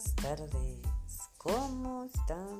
buenas tardes. ¿Cómo están?